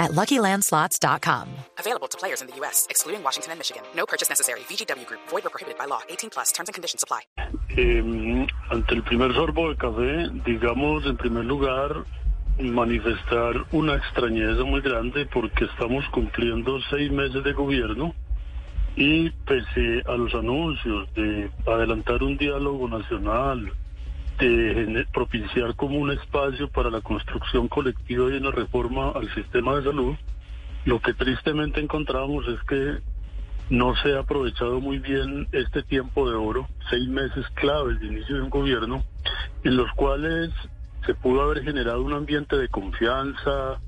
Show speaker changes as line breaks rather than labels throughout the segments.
at LuckyLandSlots.com.
Available to players in the U.S., excluding Washington and Michigan. No purchase necessary. VGW Group. Void or prohibited by law. 18 plus. Terms and conditions apply.
Eh, ante el primer sorbo de café, digamos, en primer lugar, manifestar una extrañeza muy grande porque estamos cumpliendo seis meses de gobierno y pese a los anuncios de adelantar un diálogo nacional, de propiciar como un espacio para la construcción colectiva y una reforma al sistema de salud, lo que tristemente encontramos es que no se ha aprovechado muy bien este tiempo de oro, seis meses claves de inicio de un gobierno, en los cuales se pudo haber generado un ambiente de confianza,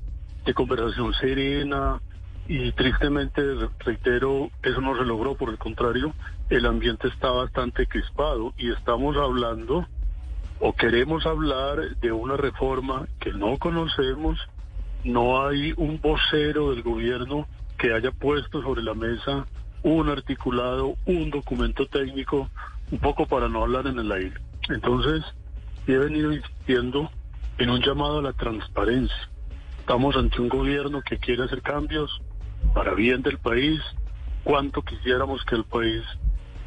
de conversación serena, y tristemente, reitero, eso no se logró, por el contrario, el ambiente está bastante crispado y estamos hablando o queremos hablar de una reforma que no conocemos, no hay un vocero del gobierno que haya puesto sobre la mesa un articulado, un documento técnico, un poco para no hablar en el aire. Entonces, he venido insistiendo en un llamado a la transparencia. Estamos ante un gobierno que quiere hacer cambios para bien del país. Cuánto quisiéramos que el país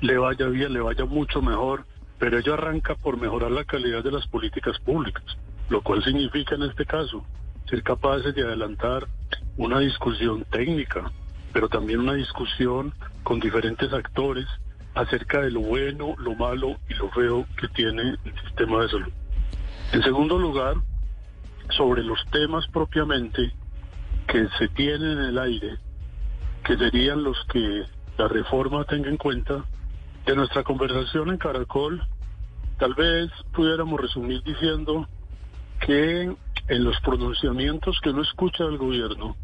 le vaya bien, le vaya mucho mejor, pero ello arranca por mejorar la calidad de las políticas públicas, lo cual significa en este caso ser capaces de adelantar una discusión técnica, pero también una discusión con diferentes actores acerca de lo bueno, lo malo y lo feo que tiene el sistema de salud. En segundo lugar, sobre los temas propiamente que se tienen en el aire, que serían los que la reforma tenga en cuenta, de nuestra conversación en Caracol, tal vez pudiéramos resumir diciendo que en los pronunciamientos que no escucha del gobierno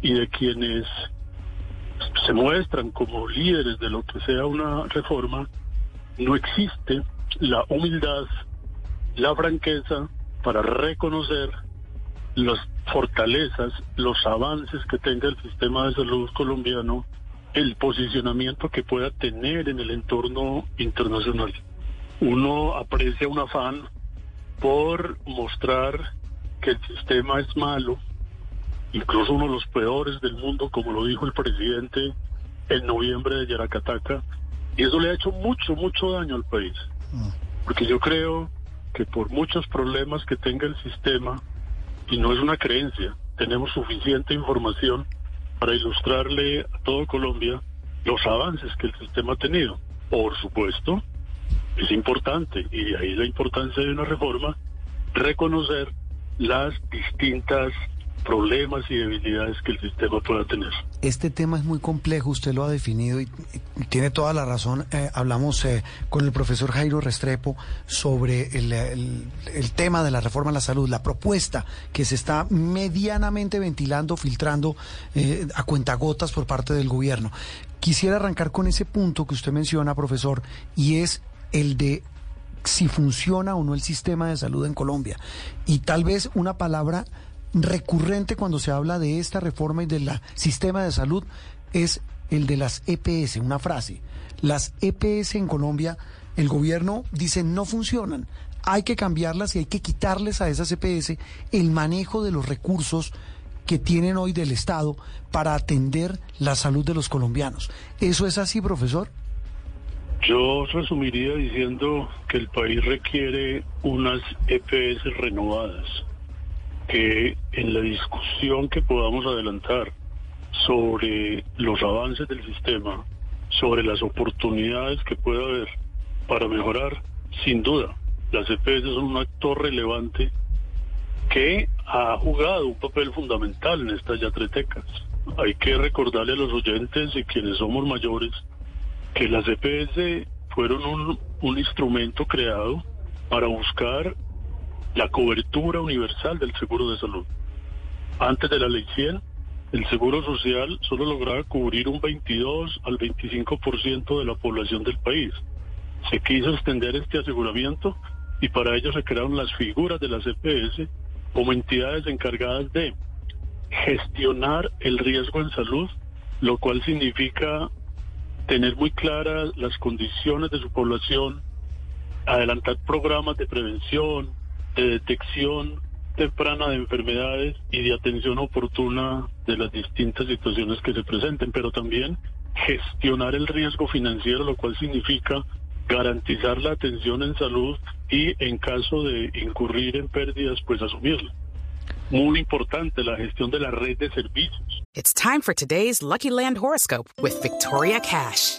y de quienes se muestran como líderes de lo que sea una reforma, no existe la humildad, la franqueza para reconocer las fortalezas, los avances que tenga el sistema de salud colombiano, el posicionamiento que pueda tener en el entorno internacional. Uno aprecia un afán por mostrar que el sistema es malo, incluso uno de los peores del mundo, como lo dijo el presidente en noviembre de Yaracataca, y eso le ha hecho mucho, mucho daño al país. Porque yo creo que por muchos problemas que tenga el sistema, y no es una creencia, tenemos suficiente información para ilustrarle a todo Colombia los avances que el sistema ha tenido. Por supuesto, es importante, y ahí la importancia de una reforma, reconocer las distintas problemas y debilidades que el sistema pueda tener.
Este tema es muy complejo, usted lo ha definido y, tiene toda la razón. Eh, hablamos eh, con el profesor Jairo Restrepo sobre el, tema de la reforma a la salud, la propuesta que se está medianamente ventilando, filtrando eh, a cuentagotas por parte del gobierno. Quisiera arrancar con ese punto que usted menciona, profesor, y es el de si funciona o no el sistema de salud en Colombia. Y tal vez una palabra recurrente cuando se habla de esta reforma y del sistema de salud es el de las EPS, una frase. Las EPS en Colombia, el gobierno dice no funcionan. Hay que cambiarlas y hay que quitarles a esas EPS el manejo de los recursos que tienen hoy del Estado para atender la salud de los colombianos. ¿Eso es así, profesor?
Yo resumiría diciendo que el país requiere unas EPS renovadas, que en la discusión que podamos adelantar sobre los avances del sistema, sobre las oportunidades que puede haber para mejorar, sin duda, las EPS son un actor relevante que ha jugado un papel fundamental en estas yatretecas. Hay que recordarle a los oyentes y quienes somos mayores que las EPS fueron un, un instrumento creado para buscar la cobertura universal del seguro de salud. Antes de la ley 100, el seguro social solo lograba cubrir un 22 al 25% de la población del país. se quiso extender este aseguramiento y para ello se crearon las figuras de las EPS como entidades encargadas de gestionar el riesgo en salud, lo cual significa tener muy claras las condiciones de su población, adelantar programas de prevención, de detección temprana de enfermedades y de atención oportuna de las distintas situaciones que se presenten, pero también gestionar el riesgo financiero, lo cual significa garantizar la atención en salud y en caso de incurrir en pérdidas, pues asumirla. Muy importante la gestión de la red de servicios.
It's time for today's Lucky Land horoscope with Victoria Cash.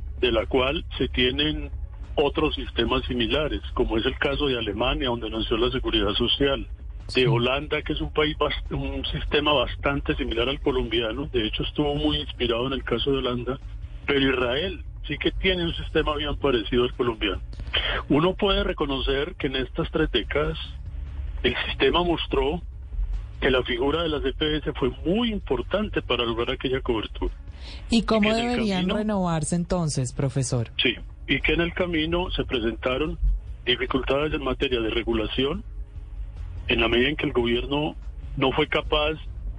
de la cual se tienen otros sistemas similares, como es el caso de Alemania, donde nació la seguridad social, de Holanda, que es un país, un sistema bastante similar al colombiano, de hecho estuvo muy inspirado en el caso de Holanda, pero Israel sí que tiene un sistema bien parecido al colombiano. Uno puede reconocer que en estas tres décadas el sistema mostró que la figura de las EPS fue muy importante para lograr aquella cobertura.
¿Y cómo
el
deberían
camino-
renovarse entonces, profesor?
Sí, y que en el camino se presentaron dificultades en materia de regulación, en la medida en que el gobierno no fue capaz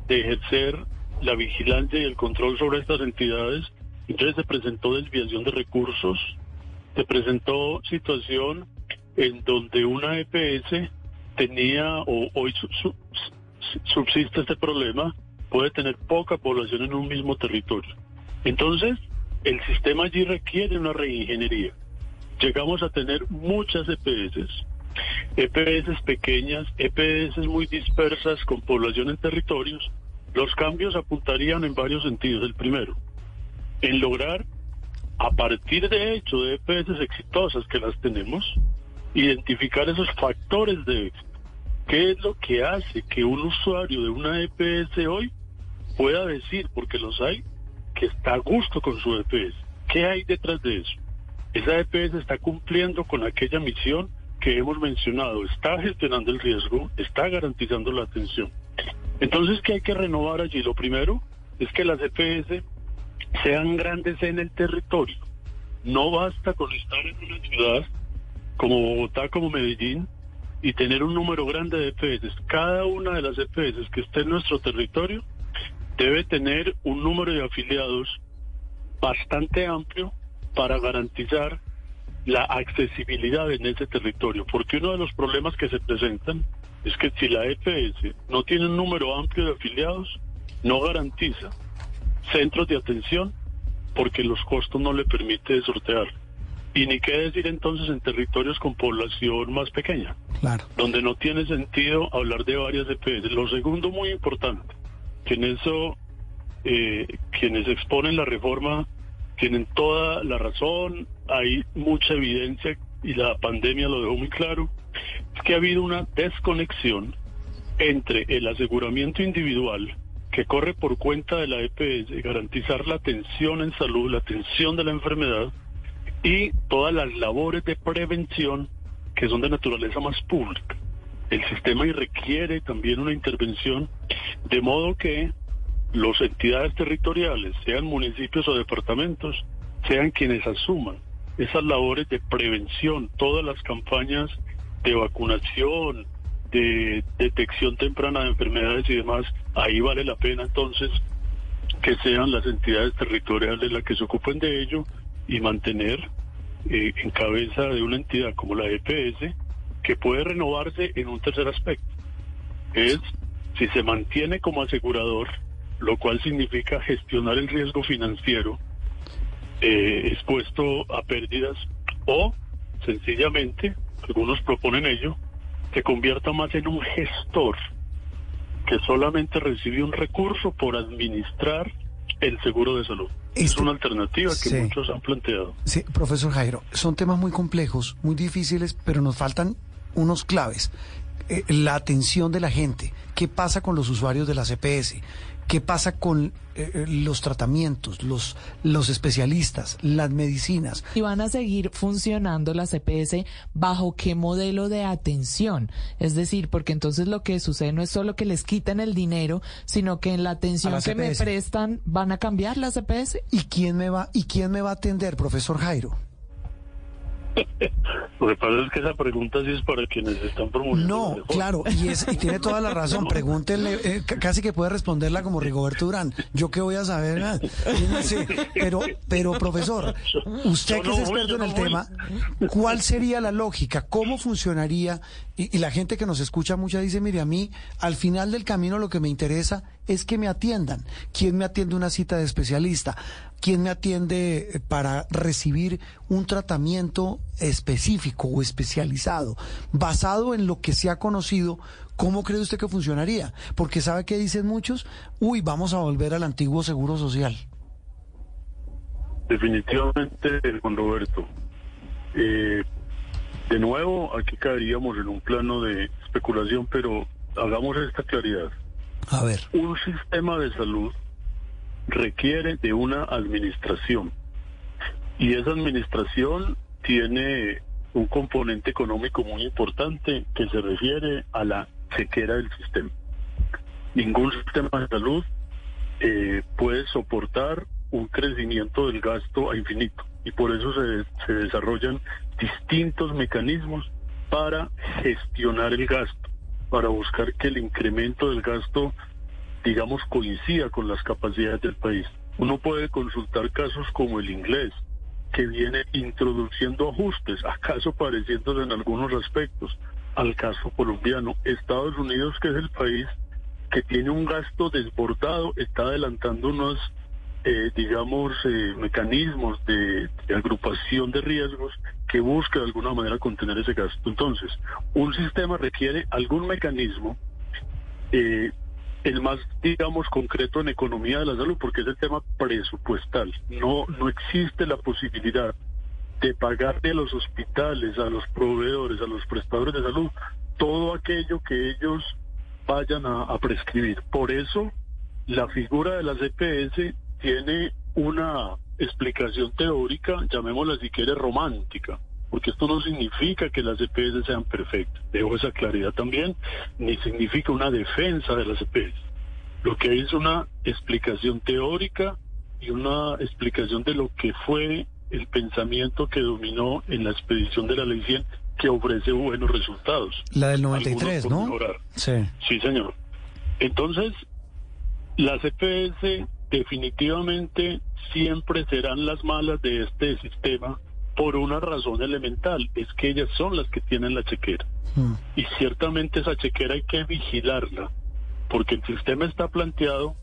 de ejercer la vigilancia y el control sobre estas entidades, entonces se presentó desviación de recursos, se presentó situación en donde una EPS tenía, o hoy su- su- subsiste este problema, puede tener poca población en un mismo territorio. Entonces, el sistema allí requiere una reingeniería. Llegamos a tener muchas EPS, EPS pequeñas, EPS muy dispersas con población en territorios. Los cambios apuntarían en varios sentidos. El primero, en lograr, a partir de hecho de EPS exitosas que las tenemos, identificar esos factores de éxito. ¿Qué es lo que hace que un usuario de una EPS hoy pueda decir, porque los hay, que está a gusto con su EPS? ¿Qué hay detrás de eso? Esa EPS está cumpliendo con aquella misión que hemos mencionado, está gestionando el riesgo, está garantizando la atención. Entonces, ¿qué hay que renovar allí? Lo primero es que las EPS sean grandes en el territorio. No basta con estar en una ciudad como Bogotá, como Medellín, y tener un número grande de EPS. Cada una de las EPS que esté en nuestro territorio debe tener un número de afiliados bastante amplio para garantizar la accesibilidad en ese territorio, porque uno de los problemas que se presentan es que si la EPS no tiene un número amplio de afiliados, no garantiza centros de atención porque los costos no le permite sortear. Y ni qué decir entonces en territorios con población más pequeña,
Claro.
donde no tiene sentido hablar de varias EPS. Lo segundo muy importante, que en eso eh, quienes exponen la reforma tienen toda la razón, hay mucha evidencia y la pandemia lo dejó muy claro, es que ha habido una desconexión entre el aseguramiento individual que corre por cuenta de la EPS, garantizar la atención en salud, la atención de la enfermedad y todas las labores de prevención que son de naturaleza más pública. El sistema y requiere también una intervención de modo que las entidades territoriales, sean municipios o departamentos, sean quienes asuman esas labores de prevención, todas las campañas de vacunación, de detección temprana de enfermedades y demás, ahí vale la pena entonces que sean las entidades territoriales las que se ocupen de ello y mantener eh, en cabeza de una entidad como la EPS que puede renovarse en un tercer aspecto. Es si se mantiene como asegurador, lo cual significa gestionar el riesgo financiero eh, expuesto a pérdidas o sencillamente, algunos proponen ello, se convierta más en un gestor que solamente recibe un recurso por administrar el seguro de salud. Es una alternativa que
Sí.
muchos han planteado.
Sí, profesor Jairo, son temas muy complejos, muy difíciles, pero nos faltan unos claves. Eh, la atención de la gente, qué pasa con los usuarios de la CPS, qué pasa con eh, eh, los tratamientos, los, los especialistas, las medicinas.
¿Y van a seguir funcionando las EPS bajo qué modelo de atención? Es decir, porque entonces lo que sucede no es solo que les quiten el dinero, sino que en la atención que me
CPS.
prestan van a cambiar las EPS.
¿Y quién me va, y quién me va a atender, profesor Jairo?
Lo que pasa es que esa pregunta sí es para quienes están promoviendo.
No, claro, y, es, y tiene toda la razón. Pregúntenle, eh, casi que puede responderla como Rigoberto Durán. ¿Yo qué voy a saber? Ah, sí, pero, pero, profesor, usted que es experto en el tema, ¿cuál sería la lógica? ¿Cómo funcionaría? Y, y la gente que nos escucha mucha dice, mire, a mí, al final del camino lo que me interesa es que me atiendan. ¿Quién me atiende una cita de especialista? ¿Quién me atiende eh, para recibir un tratamiento específico o especializado? Basado en lo que se ha conocido, ¿cómo cree usted que funcionaría? Porque sabe que dicen muchos, uy, vamos a volver al antiguo seguro social.
Definitivamente, Juan Roberto. Eh, de nuevo, aquí caeríamos en un plano de especulación, pero hagamos esta claridad. Un sistema de salud requiere de una administración. Y esa administración tiene un componente económico muy importante que se refiere a la chequera del sistema. Ningún sistema de salud eh, puede soportar un crecimiento del gasto a infinito. Y por eso se desarrollan distintos mecanismos para gestionar el gasto, para buscar que el incremento del gasto, digamos, coincida con las capacidades del país. Uno puede consultar casos como el inglés, que viene introduciendo ajustes, acaso pareciéndose en algunos aspectos al caso colombiano. Estados Unidos, que es el país que tiene un gasto desbordado, está adelantando unos, eh, digamos, eh, mecanismos de, de agrupación de riesgos que busca de alguna manera contener ese gasto. Entonces, un sistema requiere algún mecanismo, eh, el más, digamos, concreto en economía de la salud, porque es el tema presupuestal. No, no existe la posibilidad de pagarle a los hospitales, a los proveedores, a los prestadores de salud, todo aquello que ellos vayan a, a prescribir. Por eso, la figura de las EPS tiene una explicación teórica, llamémosla si quiere romántica, porque esto no significa que las EPS sean perfectas, dejo esa claridad también, ni significa una defensa de las EPS. Lo que hay es una explicación teórica y una explicación de lo que fue el pensamiento que dominó en la expedición de la ley 100 que ofrece buenos resultados.
La del
Algunos
93,
por
¿no?
mejorar.
Sí.
Sí, señor. Entonces, las EPS definitivamente siempre serán las malas de este sistema por una razón elemental, es que ellas son las que tienen la chequera.
Mm.
Y ciertamente esa chequera hay que vigilarla, porque el sistema está planteado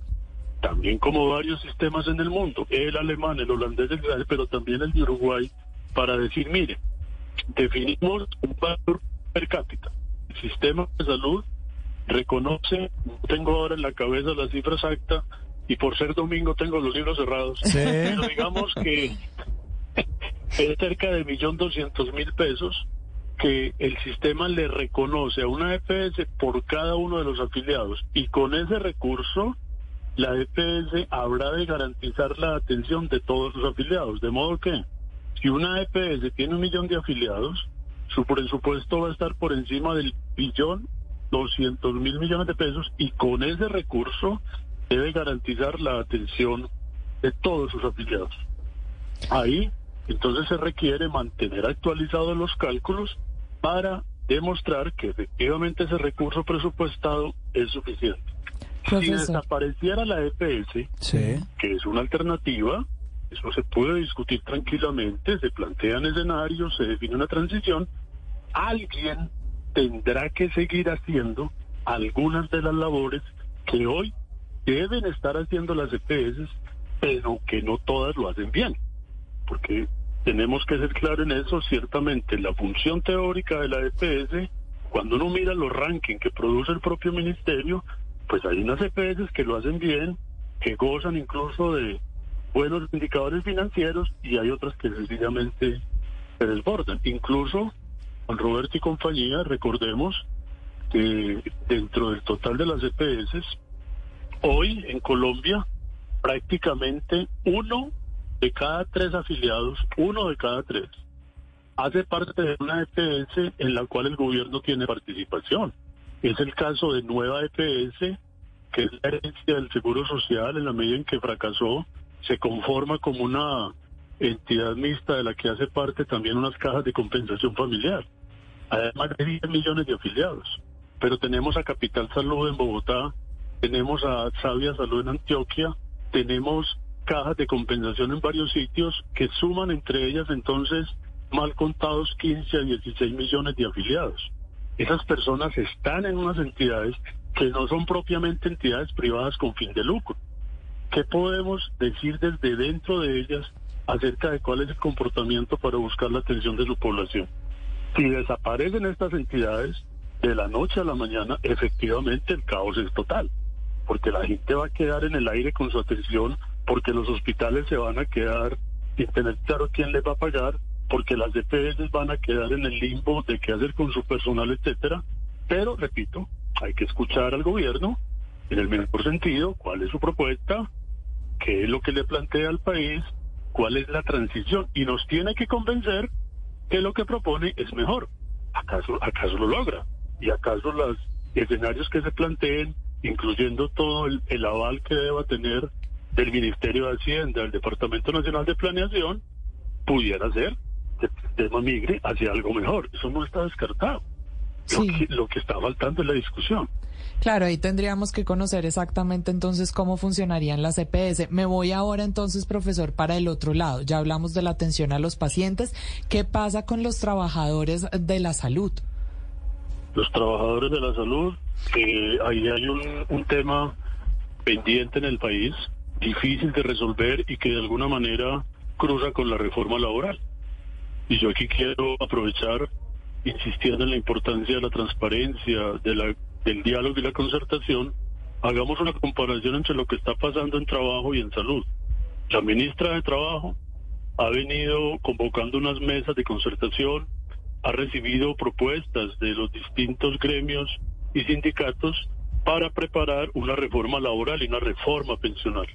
también como varios sistemas en el mundo, el alemán, el holandés, el israelí, pero también el de Uruguay, para decir, mire, definimos un valor per cápita. El sistema de salud reconoce, no tengo ahora en la cabeza la cifra exacta, y por ser domingo tengo los libros cerrados,
Sí.
pero digamos que es cerca de millón doscientos mil pesos que el sistema le reconoce a una EPS por cada uno de los afiliados. Y con ese recurso la EPS habrá de garantizar la atención de todos sus afiliados, de modo que si una EPS tiene un millón de afiliados, su presupuesto va a estar por encima del billón doscientos mil millones de pesos y con ese recurso debe garantizar la atención de todos sus afiliados. Ahí entonces se requiere mantener actualizados los cálculos para demostrar que efectivamente ese recurso presupuestado es suficiente. Si desapareciera la EPS,
Sí.
que es una alternativa, eso se puede discutir tranquilamente, se plantean escenarios, se define una transición, alguien tendrá que seguir haciendo algunas de las labores que hoy deben estar haciendo las EPS, pero que no todas lo hacen bien, porque tenemos que ser claros en eso, ciertamente la función teórica de la EPS, cuando uno mira los rankings que produce el propio ministerio, pues hay unas EPS que lo hacen bien que gozan incluso de buenos indicadores financieros y hay otras que sencillamente se desbordan. Incluso con Roberto y compañía, recordemos que dentro del total de las EPS, hoy en Colombia prácticamente uno de cada tres afiliados, uno de cada tres, hace parte de una EPS en la cual el gobierno tiene participación. Es el caso de Nueva EPS, que es la herencia del Seguro Social en la medida en que fracasó, se conforma como una entidad mixta de la que hace parte también unas cajas de compensación familiar. Además de 10 millones de afiliados. Pero tenemos a Capital Salud en Bogotá, tenemos a Sabia Salud en Antioquia, tenemos cajas de compensación en varios sitios que suman entre ellas entonces mal contados 15 a 16 millones de afiliados. Esas personas están en unas entidades que no son propiamente entidades privadas con fin de lucro. ¿Qué podemos decir desde dentro de ellas acerca de cuál es el comportamiento para buscar la atención de su población? Si desaparecen estas entidades de la noche a la mañana, efectivamente el caos es total, porque la gente va a quedar en el aire con su atención, porque los hospitales se van a quedar sin tener claro quién les va a pagar, porque las DPS van a quedar en el limbo de qué hacer con su personal, etcétera. Pero, repito, hay que escuchar al gobierno en el mejor sentido, cuál es su propuesta, qué es lo que le plantea al país, cuál es la transición, y nos tiene que convencer que lo que propone es mejor. ¿Acaso, acaso lo logra? ¿Y acaso los escenarios que se planteen, incluyendo todo el, el aval que deba tener del Ministerio de Hacienda, del Departamento Nacional de Planeación, pudiera ser que el sistema migre hacia algo mejor? Eso no está descartado. Lo,
Sí.
que, lo que está faltando es la discusión.
Claro, ahí tendríamos que conocer exactamente entonces cómo funcionarían las EPS. Me voy ahora entonces, profesor, para el otro lado. Ya hablamos de la atención a los pacientes. ¿Qué pasa con los trabajadores de la salud?
los trabajadores de la salud, eh, ahí hay un, un tema pendiente en el país, difícil de resolver y que de alguna manera cruza con la reforma laboral. Y yo aquí quiero aprovechar, insistiendo en la importancia de la transparencia, de la, del diálogo y la concertación, hagamos una comparación entre lo que está pasando en trabajo y en salud. La ministra de Trabajo ha venido convocando unas mesas de concertación, ha recibido propuestas de los distintos gremios y sindicatos para preparar una reforma laboral y una reforma pensional.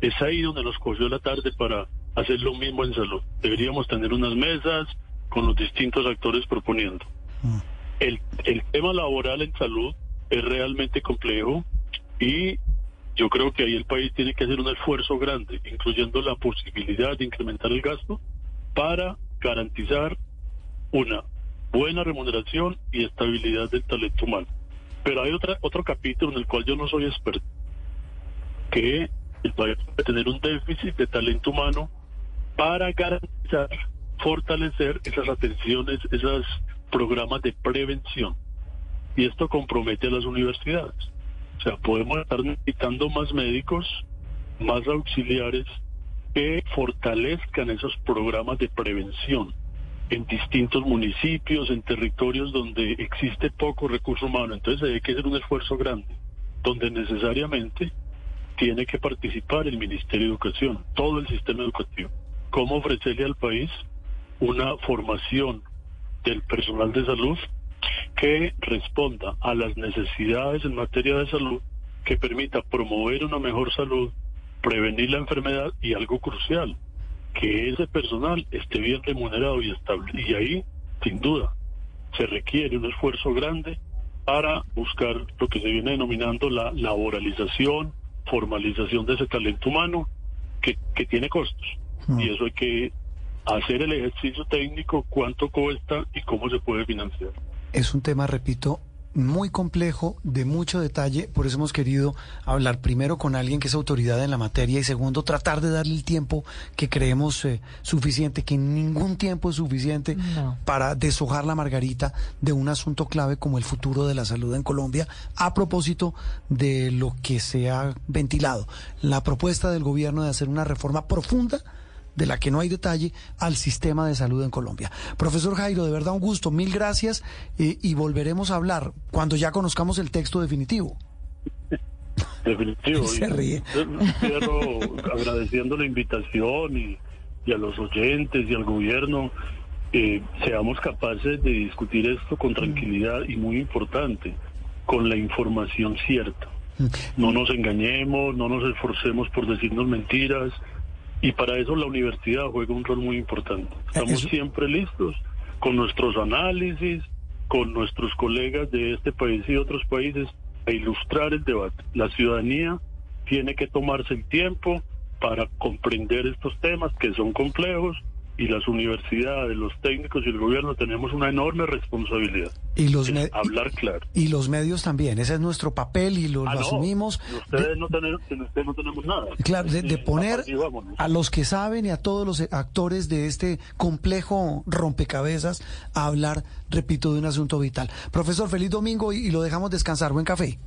Es ahí donde nos cogió la tarde para hacer lo mismo en salud. Deberíamos tener unas mesas con los distintos actores proponiendo. El, el tema laboral en salud es realmente complejo y yo creo que ahí el país tiene que hacer un esfuerzo grande, incluyendo la posibilidad de incrementar el gasto para garantizar una buena remuneración y estabilidad del talento humano. Pero hay otra, otro capítulo en el cual yo no soy experto, que el país debe tener un déficit de talento humano para garantizar, fortalecer esas atenciones, esos programas de prevención. Y esto compromete a las universidades. O sea, podemos estar necesitando más médicos, más auxiliares que fortalezcan esos programas de prevención en distintos municipios, en territorios donde existe poco recurso humano. Entonces hay que hacer un esfuerzo grande, donde necesariamente tiene que participar el Ministerio de Educación, todo el sistema educativo. ¿Cómo ofrecerle al país una formación del personal de salud que responda a las necesidades en materia de salud, que permita promover una mejor salud, prevenir la enfermedad y algo crucial, que ese personal esté bien remunerado y estable. Y ahí, sin duda, se requiere un esfuerzo grande para buscar lo que se viene denominando la laboralización, formalización de ese talento humano que, que tiene costos. Y eso hay que hacer el ejercicio técnico, cuánto cuesta y cómo se puede financiar.
Es un tema, repito, muy complejo, de mucho detalle, por eso hemos querido hablar primero con alguien que es autoridad en la materia y segundo, tratar de darle el tiempo que creemos eh, suficiente, que ningún tiempo es suficiente
No.
para deshojar la margarita de un asunto clave como el futuro de la salud en Colombia, a propósito de lo que se ha ventilado, la propuesta del gobierno de hacer una reforma profunda de la que no hay detalle, al sistema de salud en Colombia. Profesor Jairo, de verdad un gusto, mil gracias eh, y volveremos a hablar cuando ya conozcamos el texto definitivo.
Definitivo.
Se ríe.
Quiero agradeciendo la invitación y, y a los oyentes y al gobierno, eh, seamos capaces de discutir esto con tranquilidad y muy importante, con la información cierta. No nos engañemos, no nos esforcemos por decirnos mentiras y para eso la universidad juega un rol muy importante. Estamos
Eso-
siempre listos con nuestros análisis, con nuestros colegas de este país y otros países a ilustrar el debate. La ciudadanía tiene que tomarse el tiempo para comprender estos temas que son complejos y las universidades, los técnicos y el gobierno tenemos una enorme responsabilidad.
Y los,
hablar claro.
y los medios también. Ese es nuestro papel y lo,
Ah,
lo
no,
asumimos.
Ustedes,
de-
no tenemos, ustedes no tenemos nada.
Claro, de, de poner a los que saben y a todos los actores de este complejo rompecabezas a hablar, repito, de un asunto vital. Profesor, feliz domingo y, y lo dejamos descansar. Buen café.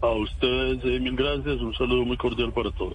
A ustedes, eh, mil gracias. Un saludo muy cordial para todos.